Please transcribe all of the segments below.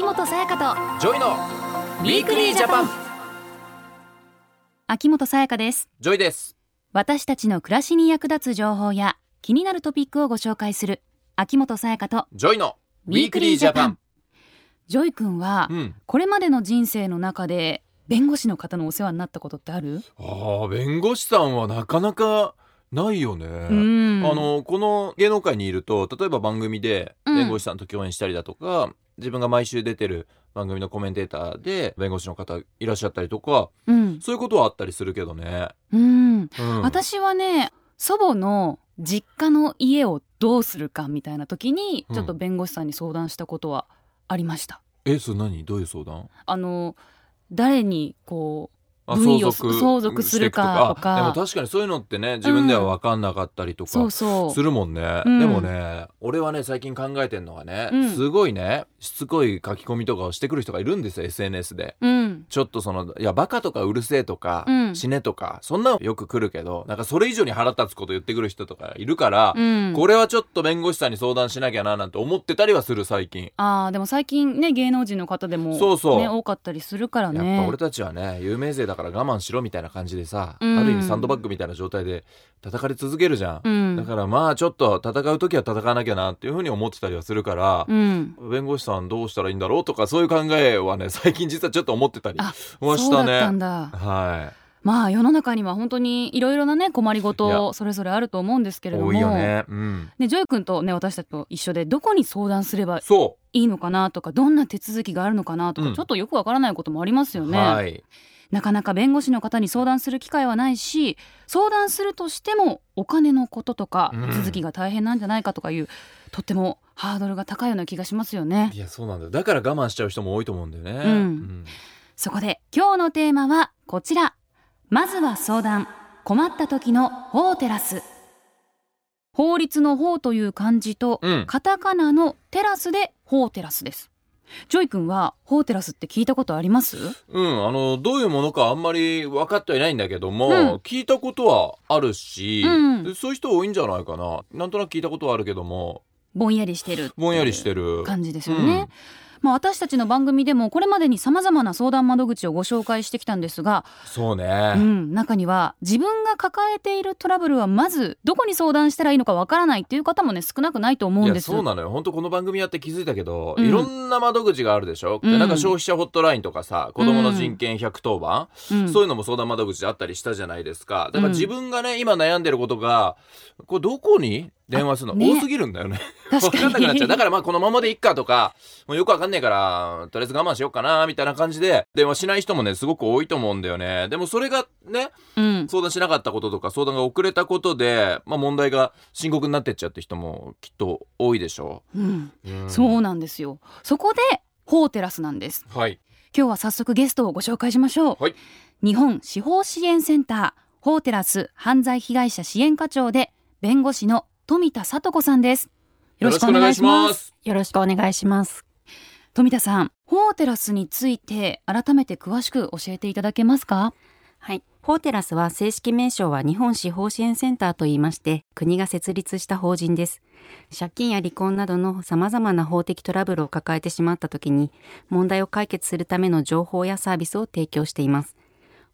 秋元才加と JOYの Weekly Japan。秋元才加です。 JOYです。私たちの暮らしに役立つ情報や気になるトピックをご紹介する秋元才加と JOYの Weekly Japan。 JOY君は、うん。これまでの人生の中で弁護士の方のお世話になったことってある？ああ弁護士さんはなかなかないよね、うん。あのこの芸能界にいると例えば番組でうん。弁護士さんと共演したりだとか、自分が毎週出てる番組のコメンテーターで弁護士の方いらっしゃったりとかうん、そういうことはあったりするけどね、うん、うん、私はね祖母の実家の家をどうするかみたいな時にうん。ちょっと弁護士さんに相談したことはありました、えそれ何？どういう相談？あの誰にこあ分位を相続するかとか。あでも確かにそういうのってね自分では分かんなかったりとうか、するもんね、うん。でもね俺はね最近考えてんのがね、うん。すごいねしつこい書き込みとかをしてくる人がいるんですよ SNS で。うん。ちょっとそのいやバカとかうるせえとか、うん。死ねとかそんなのよく来るけどなんかそれ以上に腹立つこと言ってくる人とかいるから、うん。これはちょっと弁護士さんに相談しなきゃななんて思ってたりはする最近。あーでも最近ね芸能人の方でもそうそう。ね、多かったりするからね。やっぱ俺たちはね有名税だから我慢しろみたいな感じでさ、うん。ある意味サンドバッグみたいな状態で叩かれ続けるじゃん、うん。だからまあちょっと戦う時は戦わなきゃなっていうふうに思ってたりはするから、うん。弁護士さんどうしたらいいんだろうとかそういう考えはね最近実はちょっと思ってたりあはしたね。まあ世の中には本当にいろいろなね困りごいとそれぞれあると思うんですけいれども。多いよね。うん。ね JOY君とね私たちと一緒でどこに相談すればそいいのかなとかどんな手続きがあるのかなとか、うん。ちょっとよくわからないこともありますよう、ね、はいなかなか弁護士の方に相談する機会はないし相談するとしてもお金のこととか手続きが大変なんじゃないかとかいう、とってもハードルが高いような気がしますよね。いやそうなんだよ。だから我慢しちゃう人も多いと思うんだよね、うん。そこで今日のテーマはこちら。まずは相談。困った時の法テラス。法律の法という漢字と、うん。カタカナのテラスで法テラスです JOY君は法テラスって聞いたことあります？うん、あのどういうものかあんまり分かってはいないんだけども、うん。聞いたことはあるし、うん。でそういう人多いんじゃないかな。なんとなく聞いたことはあるけども。ぼんやりしてるぼんやりしてる。感じですよね、まあ、私たちの番組でもこれまでにさまざまな相談窓口をご紹介してきたんですが、そうね、うん、中には自分が抱えているトラブルはまずどこに相談したらいいのかわからないっていう方もね少なくないと思うんです。そうなのよ。本当この番組やって気づいたけど、うん。いろんな窓口があるでしょ、うん。でなんか消費者ホットラインとかさ子どもの人権110番、うん。そういうのも相談窓口であったりしたじゃないですか。だからうん。自分がね今悩んでることがこれどこに電話するの、あね。多すぎるんだよね。確かんなくなっちゃう。だからまあこのままでいっかとかもうよくわかんねえからとりあえず我慢しようかなみたいな感じで電話しない人もねすごく多いと思うんだよね。でもそれがねうん。相談しなかったこととか相談が遅れたことで、まあ、問題が深刻になってっちゃうって人もきっと多いでしょう。ん、う、うん。そうなんですよ。そこで法テラスなんです。はい。今日は早速ゲストをご紹介しましょう、はい。日本司法支援センター法テラス犯罪被害者支援課長で弁護士の富田聡子さんですよろしくお願いしますすよろしくお願いします。富田さん法テラスについて改めて詳しく教えていただけますか？はい。フォーテラスは正式名称は日本司法支援センターと言いまして、国が設立した法人です。借金や離婚などの様々な法的トラブルを抱えてしまった時に、問題を解決するための情報やサービスを提供しています。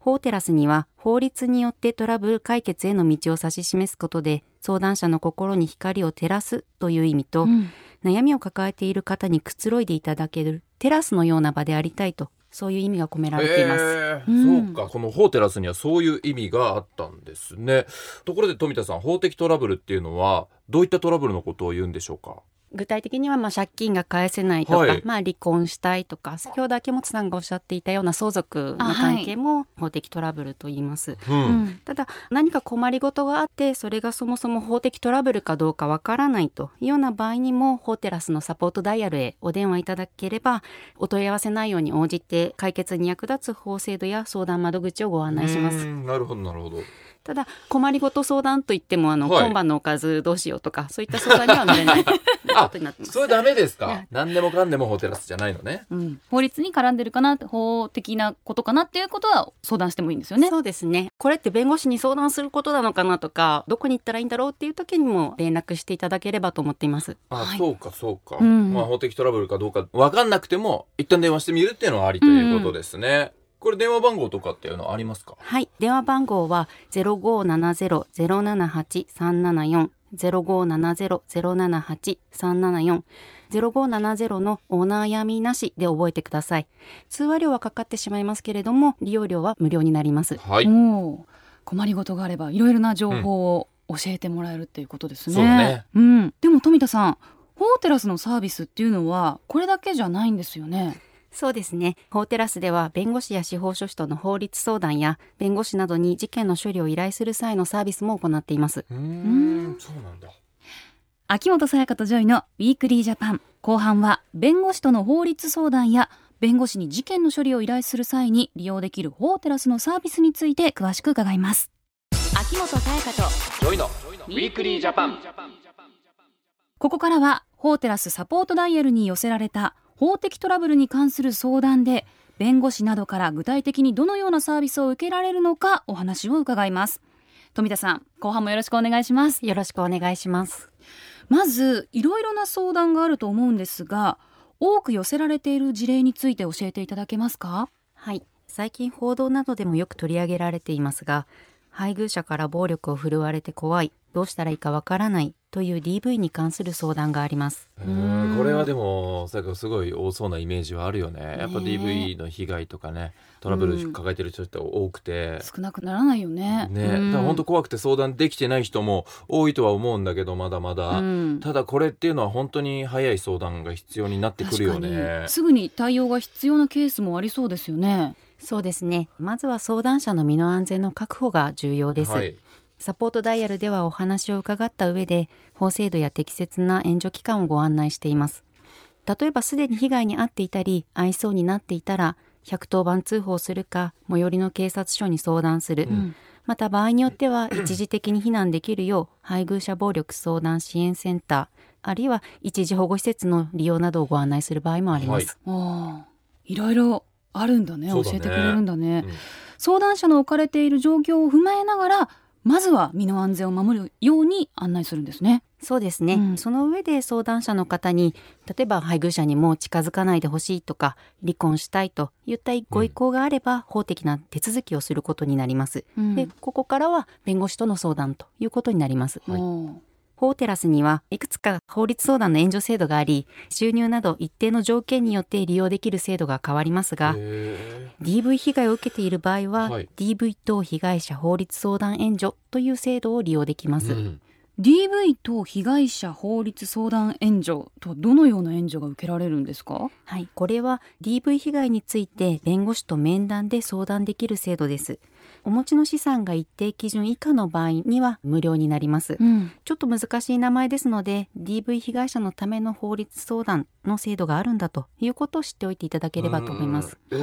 フォーテラスには法律によってトラブル解決への道を指し示すことで相談者の心に光を照らすという意味と、うん。悩みを抱えている方にくつろいでいただけるテラスのような場でありたいとそういう意味が込められています。えー。うん。そうか。この法テラスにはそういう意味があったんですね。ところで富田さん法的トラブルっていうのはどういったトラブルのことを言うんでしょうか？具体的にはまあ借金が返せないとか、はい。まあ離婚したいとか先ほど秋元さんがおっしゃっていたような相続の関係も法的トラブルと言います。うん、うん。ただ何か困りごとがあってそれがそもそも法的トラブルかどうかわからないというような場合にも法テラスのサポートダイヤルへお電話いただければお問い合わせ内容に応じて解決に役立つ法制度や相談窓口をご案内します。うん。なるほどなるほどただ困りごと相談といってもあの、はい。今晩のおかずどうしようとかそういった相談には乗れない ことになってます。それダメですか？ね何でもかんでもホテラスじゃないのね。うん、法律に絡んでるかな法的なことかなっていうことは相談してもいいんですよね。そうですね。これって弁護士に相談することなのかなとかどこに行ったらいいんだろうっていう時にも連絡していただければと思っています。あ、はい。そうかそうか、うん。まあ法的トラブルかどうか分かんなくても一旦電話してみるっていうのはありということですね、これ電話番号とかっていうのはありますか？はい。電話番号は0570-078-374 0570-078-374 0570のオーナー闇なしで覚えてください。通話料はかかってしまいますけれども利用料は無料になります。はい、困りごとがあればいろいろな情報を教えてもらえるっていうことですね。そうね。うん、でも富田さん法テラスのサービスっていうのはこれだけじゃないんですよね。そうですね。法テラスでは弁護士や司法書士との法律相談や弁護士などに事件の処理を依頼する際のサービスも行っています。うーんそうなんだ。秋元才加と JOYの Weekly Japan 後半は弁護士との法律相談や弁護士に事件の処理を依頼する際に利用できる法テラスのサービスについて詳しく伺います。秋元才加と JOYの Weekly Japanここからは法テラスサポートダイヤルに寄せられた法的トラブルに関する相談で弁護士などから具体的にどのようなサービスを受けられるのかお話を伺います富田さん後半もよろしくお願いしますよろしくお願いします。まずいろいろな相談があると思うんですが多く寄せられている事例について教えていただけますか？はい。最近報道などでもよく取り上げられていますが、配偶者から暴力を振るわれて怖い、どうしたらいいかわからないという DV に関する相談があります。これはでもさすごい多そうなイメージはあるよね。やっぱね DV の被害とかねトラブル抱えてる人って多くて、少なくならないよね。ね、うん。だ本当怖くて相談できてない人も多いとは思うんだけどまだまだ、うん。ただこれっていうのは本当に早い相談が必要になってくるよね。確かにすぐに対応が必要なケースもありそうですよね。そうですね。まずは相談者の身の安全の確保が重要です。はい、サポートダイヤルではお話を伺った上で法制度や適切な援助機関をご案内しています。例えばすでに被害に遭っていたり愛想になっていたら110番通報するか最寄りの警察署に相談する、ん。また場合によっては一時的に避難できるよう配偶者暴力相談支援センターあるいは一時保護施設の利用などをご案内する場合もあります、ああいろいろあるんだね。ね。教えてくれるんだね、うん。相談者の置かれている状況を踏まえながらまずは身の安全を守るように案内するんですね。そうですね、うん。その上で相談者の方に例えば配偶者にもう近づかないでほしいとか離婚したいといったご意向があれば、法的な手続きをすることになります、うん。でここからは弁護士との相談ということになります、はい法テラスにはいくつか法律相談の援助制度があり収入など一定の条件によって利用できる制度が変わりますがへ DV 被害を受けている場合は、はい。DV 等被害者法律相談援助という制度を利用できます、ーうん。DV と被害者法律相談援助とはどのような援助が受けられるんですか？はい、これは DV 被害について弁護士と面談で相談できる制度です。お持ちの資産が一定基準以下の場合には無料になります。うんちょっと難しい名前ですので、DV 被害者のための法律相談の制度があるんだということを知っておいていただければと思います。はい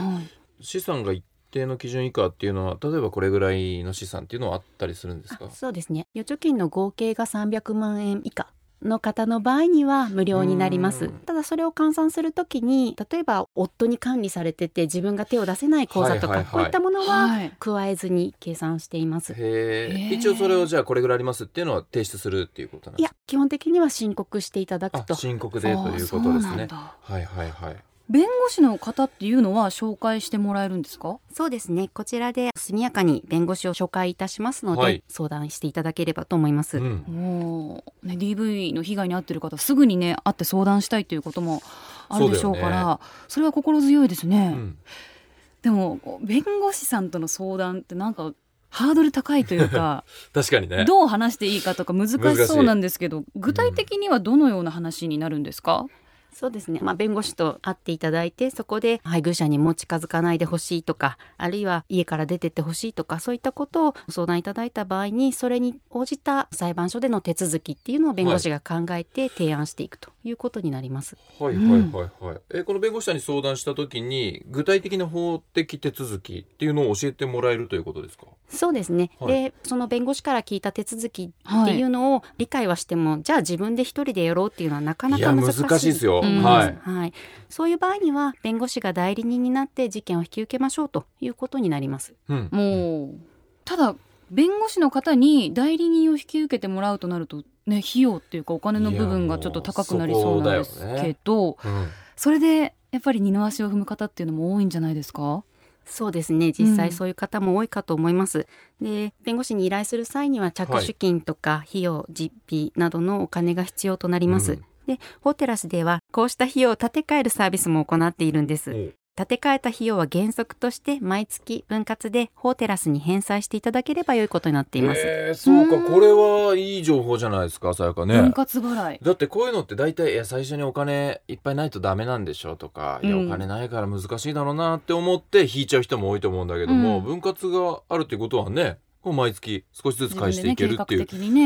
資産が一定の基準以下っていうのは例えばこれぐらいの資産っていうのはあったりするんですか？そうですね。預貯金の合計が300万円以下。の方の場合には無料になります。うん。ただそれを換算するときに例えば夫に管理されてて自分が手を出せない口座とか、はいはいはい。こういったものははい。加えずに計算しています。へへえー。一応それをじゃあこれぐらいありますっていうのは提出するっていうことなんいやですか基本的には申告していただくと。あ申告でということですね。はいはいはい弁護士の方っていうのは紹介してもらえるんですか？そうですね。こちらで速やかに弁護士を紹介いたしますので、はい。相談していただければと思います、うん。もう、ね、DV の被害に遭ってる方すぐにね会って相談したいということもあるでしょうからそ,、れは心強いですね、うん。でも弁護士さんとの相談ってなんかハードル高いというか 確かにね。どう話していいかとか難し難しいそうなんですけど具体的にはどのような話になるんですか？そうですね、まあ、弁護士と会っていただいてそこで配偶者にも近づかないでほしいとかあるいは家から出てってほしいとかそういったことを相談いただいた場合にそれに応じた裁判所での手続きっていうのを弁護士が考えて提案していくということになります。はいはいはいはい。えこの弁護士さんに相談した時に具体的な法的手続きっていうのを教えてもらえるということですか？そうですね、はいでその弁護士から聞いた手続きっていうのを理解はしても、じゃあ自分で一人でやろうっていうのはなかなか難しいですよ。うんはい。はい、そういう場合には弁護士が代理人になって事件を引き受けましょうということになります。うん。もうただ弁護士の方に代理人を引き受けてもらうとなるとね費用っていうかお金の部分がちょっと高くなりそうなんですいやもうそねけどうんそれでやっぱり二の足を踏む方っていうのも多いんじゃないですか？そうですね実際そういう方も多いかと思います。で弁護士に依頼する際には着手金とか費用、実費などのお金が必要となります。うんでホテラスではこうした費用を立て替えるサービスも行っているんです。おう立て替えた費用は原則として毎月分割でホテラスに返済していただければ良いことになっています。えーそうかうんこれはいい情報じゃないですかさやかね分。割払いだってこういうのって大体いや最初にお金いっぱいないとダメなんでしょとか、いやうんお金ないから難しいだろうなって思って引いちゃう人も多いと思うんだけども、うん分割があるっていうことはねこう毎月少しずつ返していけるってい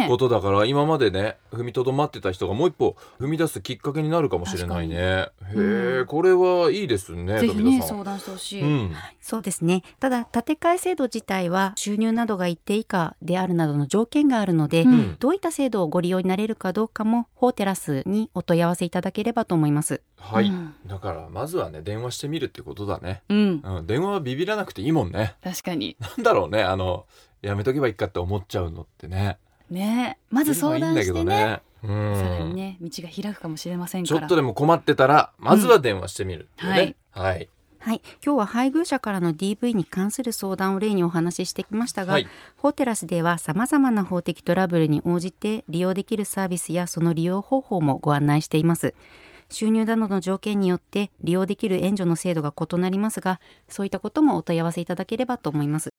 うことだから今までね踏みとどまってた人がもう一歩踏み出すきっかけになるかもしれないね。へえ、うんこれはいいですねぜひね相談してほしい、うん。そうですね。ただ、建て替え制度自体は収入などが一定以下であるなどの条件があるので、うん。どういった制度をご利用になれるかどうかも、法テラスにお問い合わせいただければと思います。はい、うん。だからまずはね電話してみるってことだね、うん、うん、電話はビビらなくていいもんね。確かに。なんだろうねあのやめとけばいいかって思っちゃうのってね。ね。まず相談してね。いいんだけどね。うん。さらにね道が開くかもしれませんちょっとでも困ってたらまずは電話してみるっていうね、はい。はい。今日は配偶者からの DV に関する相談を例にお話ししてきましたが、はい。法テラスでは様々な法的トラブルに応じて利用できるサービスやその利用方法もご案内しています。収入などの条件によって利用できる援助の制度が異なりますが、そういったこともお問い合わせいただければと思います。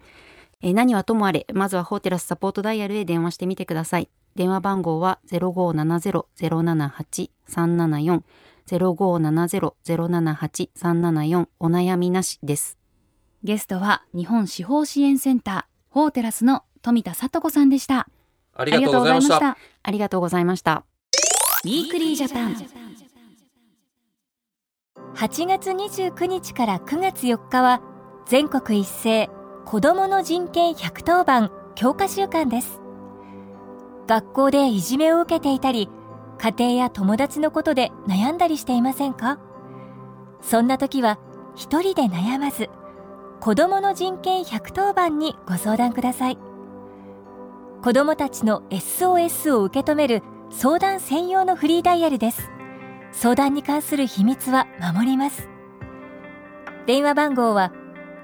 えー何はともあれ、まずは法テラスサポートダイヤルへ電話してみてください。電話番号は0570-078-374 0570-078-374お悩みなしです。ゲストは日本司法支援センター法テラスの富田聡子さんでしたあありがとうございましたありがとうございました。 Weekly Japan 8月29日から9月4日は全国一斉子どもの人権110番強化週間です。学校でいじめを受けていたり家庭や友達のことで悩んだりしていませんか？そんな時は一人で悩まず子どもの人権110番にご相談ください。子どもたちの SOS を受け止める相談専用のフリーダイヤルです。相談に関する秘密は守ります。電話番号は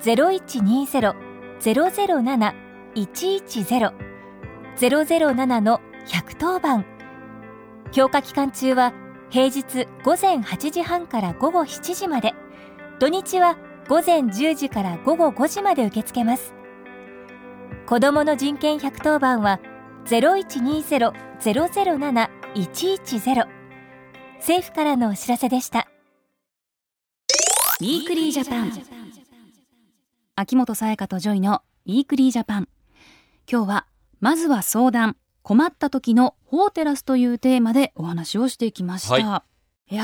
0120 007-110 007の110番。強化期間中は平日午前8時半から午後7時まで。土日は午前10時から午後5時まで受け付けます。子どもの人権110番は0120-007-110政府からのお知らせでした。 Weekly Japan秋元才加と JOYのウィークリージャパン。今日はまずは相談困った時の法テラスというテーマでお話をしてきました、、はい。や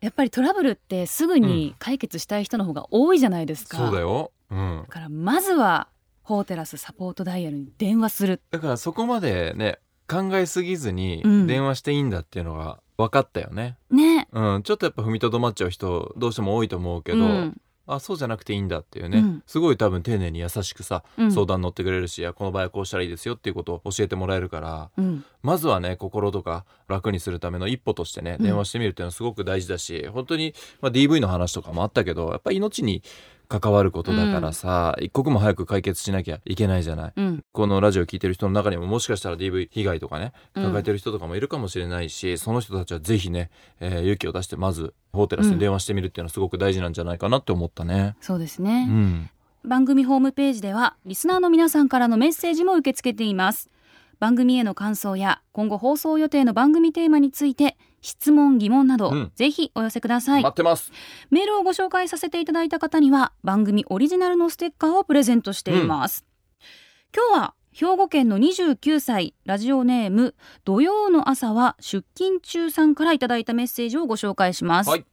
ーやっぱりトラブルってすぐに解決したい人の方が多いじゃないですか、そうだよ、うん。だ、からまずは法テラスサポートダイヤルに電話する。だからそこまでね考えすぎずにうん。電話していいんだっていうのが分かったよね、ね。うん、ちょっとやっぱ踏みとどまっちゃう人どうしても多いと思うけど、うんあそうじゃなくていいんだっていうね、うん。すごい多分丁寧に優しくさ、うん。相談乗ってくれるしいやこの場合はこうしたらいいですよっていうことを教えてもらえるからうん。まずはね心とか楽にするための一歩としてねうん。電話してみるっていうのはすごく大事だし、本当に、まあ、DV の話とかもあったけどやっぱり命に関わることだからさ、一刻も早く解決しなきゃいけないじゃない。うん。このラジオ聞いてる人の中にももしかしたら DV 被害とかねうん。抱えてる人とかもいるかもしれないし、その人たちはぜひね、えー勇気を出してまずホーテラスに電話してみるっていうのはすごく大事なんじゃないかなって思ったね。そうですうね、ん、番組ホームページではリスナーの皆さんからのメッセージも受け付けています。番組への感想や今後放送予定の番組テーマについて質問疑問など、うん。ぜひお寄せください。待ってます。メールをご紹介させていただいた方には番組オリジナルのステッカーをプレゼントしています、今日は兵庫県の29歳ラジオネーム土曜の朝は出勤中さんからいただいたメッセージをご紹介します、はい。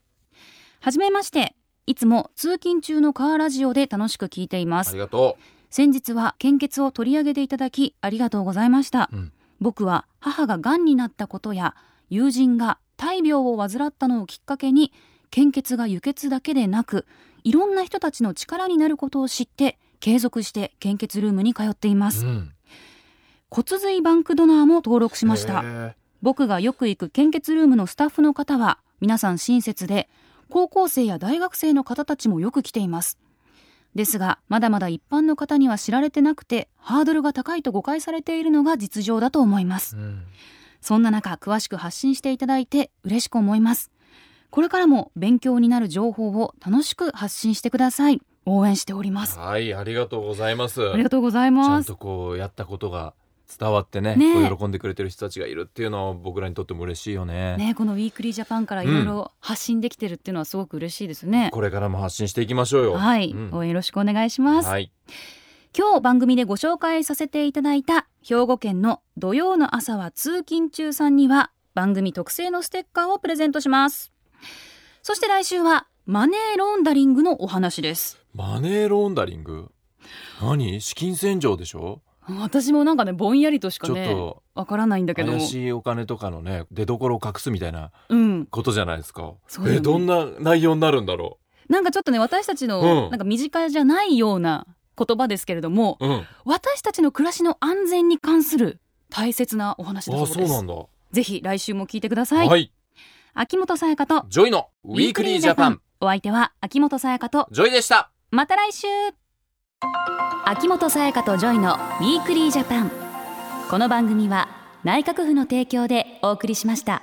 めましていつも通勤中のカーラジオで楽しく聞いています。ありがと先日は献血を取り上げていただきありがとうございました、うん。僕は母が癌になったことや友人が大病を患ったのをきっかけに献血が輸血だけでなくいろんな人たちの力になることを知って継続して献血ルームに通っています、ううん。骨髄バンクドナーも登録しました。僕がよく行く献血ルームのスタッフの方は皆さん親切で高校生や大学生の方たちもよく来ています。ですがまだまだ一般の方には知られてなくてハードルが高いと誤解されているのが実情だと思います。うんそんな中詳しく発信していただいて嬉しく思います。これからも勉強になる情報を楽しく発信してください。応援しております。はいありがとうございます。ありがとうございちゃますんとこうやったことが伝わってねね。えこう喜んでくれてる人たちがいるっていうのは僕らにとっても嬉しいよね。ねこの Weekly Japanからいろいろ発信できてるっていうのはすごく嬉しいですね。これからも発信していきましょうよ。はい、うん。応援よろしくお願いします、はい今日番組でご紹介させていただいた兵庫県の土曜の朝は通勤中さんには番組特製のステッカーをプレゼントします。そして来週はマネーロンダリングのお話です。マネーロンダリング？何？資金洗浄でしょ？私もなんかねぼんやりとしかちょっねとわからないんだけど。怪しいお金とかのね出所を隠すみたいなうん。ことじゃないですか、そうだよね。えどんな内容になるんだろなんかちょっとね私たちの、うん。なんか身近じゃないような言葉ですけれどもううん。私たちの暮らしの安全に関する大切なお話だそうあです。そうなんだ。ぜひ来週も聞いてください、はい。秋元才加とジョイの Weekly Japan。お相手は秋元才加と JOYでした。また来週。秋元才加と JOYの Weekly Japan。この番組は内閣府の提供でお送りしました